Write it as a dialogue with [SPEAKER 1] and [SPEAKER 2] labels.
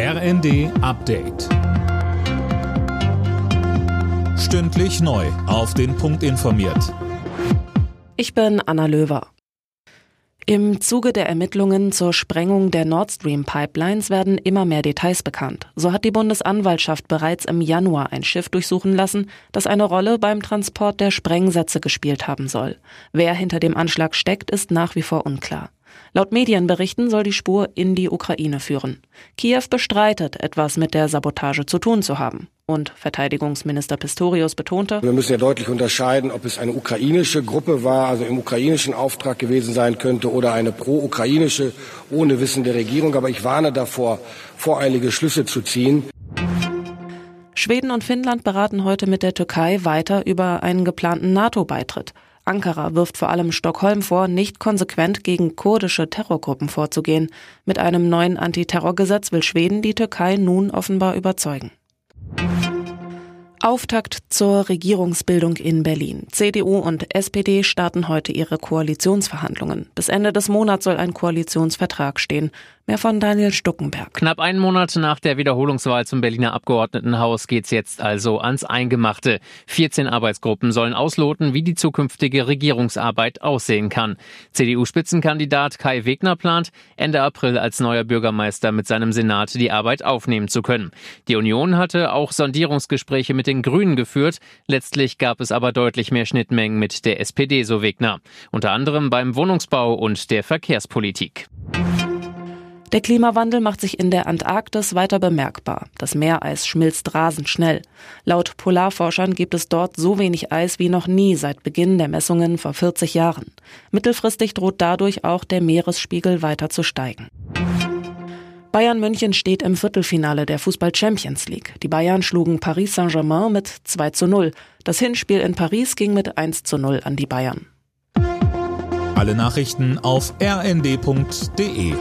[SPEAKER 1] RND Update. Stündlich neu. Auf den Punkt informiert.
[SPEAKER 2] Ich bin Anna Löwer. Im Zuge der Ermittlungen zur Sprengung der Nord Stream Pipelines werden immer mehr Details bekannt. So hat die Bundesanwaltschaft bereits im Januar ein Schiff durchsuchen lassen, das eine Rolle beim Transport der Sprengsätze gespielt haben soll. Wer hinter dem Anschlag steckt, ist nach wie vor unklar. Laut Medienberichten soll die Spur in die Ukraine führen. Kiew bestreitet, etwas mit der Sabotage zu tun zu haben. Und Verteidigungsminister Pistorius betonte,
[SPEAKER 3] wir müssen ja deutlich unterscheiden, ob es eine ukrainische Gruppe war, also im ukrainischen Auftrag gewesen sein könnte, oder eine pro-ukrainische ohne Wissen der Regierung. Aber ich warne davor, voreilige Schlüsse zu ziehen.
[SPEAKER 2] Schweden und Finnland beraten heute mit der Türkei weiter über einen geplanten NATO-Beitritt. Ankara wirft vor allem Stockholm vor, nicht konsequent gegen kurdische Terrorgruppen vorzugehen. Mit einem neuen Antiterrorgesetz will Schweden die Türkei nun offenbar überzeugen. Auftakt zur Regierungsbildung in Berlin. CDU und SPD starten heute ihre Koalitionsverhandlungen. Bis Ende des Monats soll ein Koalitionsvertrag stehen. Mehr von Daniel Stuckenberg.
[SPEAKER 4] Knapp einen Monat nach der Wiederholungswahl zum Berliner Abgeordnetenhaus geht's jetzt also ans Eingemachte. 14 Arbeitsgruppen sollen ausloten, wie die zukünftige Regierungsarbeit aussehen kann. CDU-Spitzenkandidat Kai Wegner plant, Ende April als neuer Bürgermeister mit seinem Senat die Arbeit aufnehmen zu können. Die Union hatte auch Sondierungsgespräche mit den Grünen geführt. Letztlich gab es aber deutlich mehr Schnittmengen mit der SPD, so Wegner. Unter anderem beim Wohnungsbau und der Verkehrspolitik.
[SPEAKER 2] Der Klimawandel macht sich in der Antarktis weiter bemerkbar. Das Meereis schmilzt rasend schnell. Laut Polarforschern gibt es dort so wenig Eis wie noch nie seit Beginn der Messungen vor 40 Jahren. Mittelfristig droht dadurch auch der Meeresspiegel weiter zu steigen. Bayern München steht im Viertelfinale der Fußball Champions League. Die Bayern schlugen Paris Saint-Germain mit 2 zu 0. Das Hinspiel in Paris ging mit 1 zu 0 an die Bayern.
[SPEAKER 1] Alle Nachrichten auf rnd.de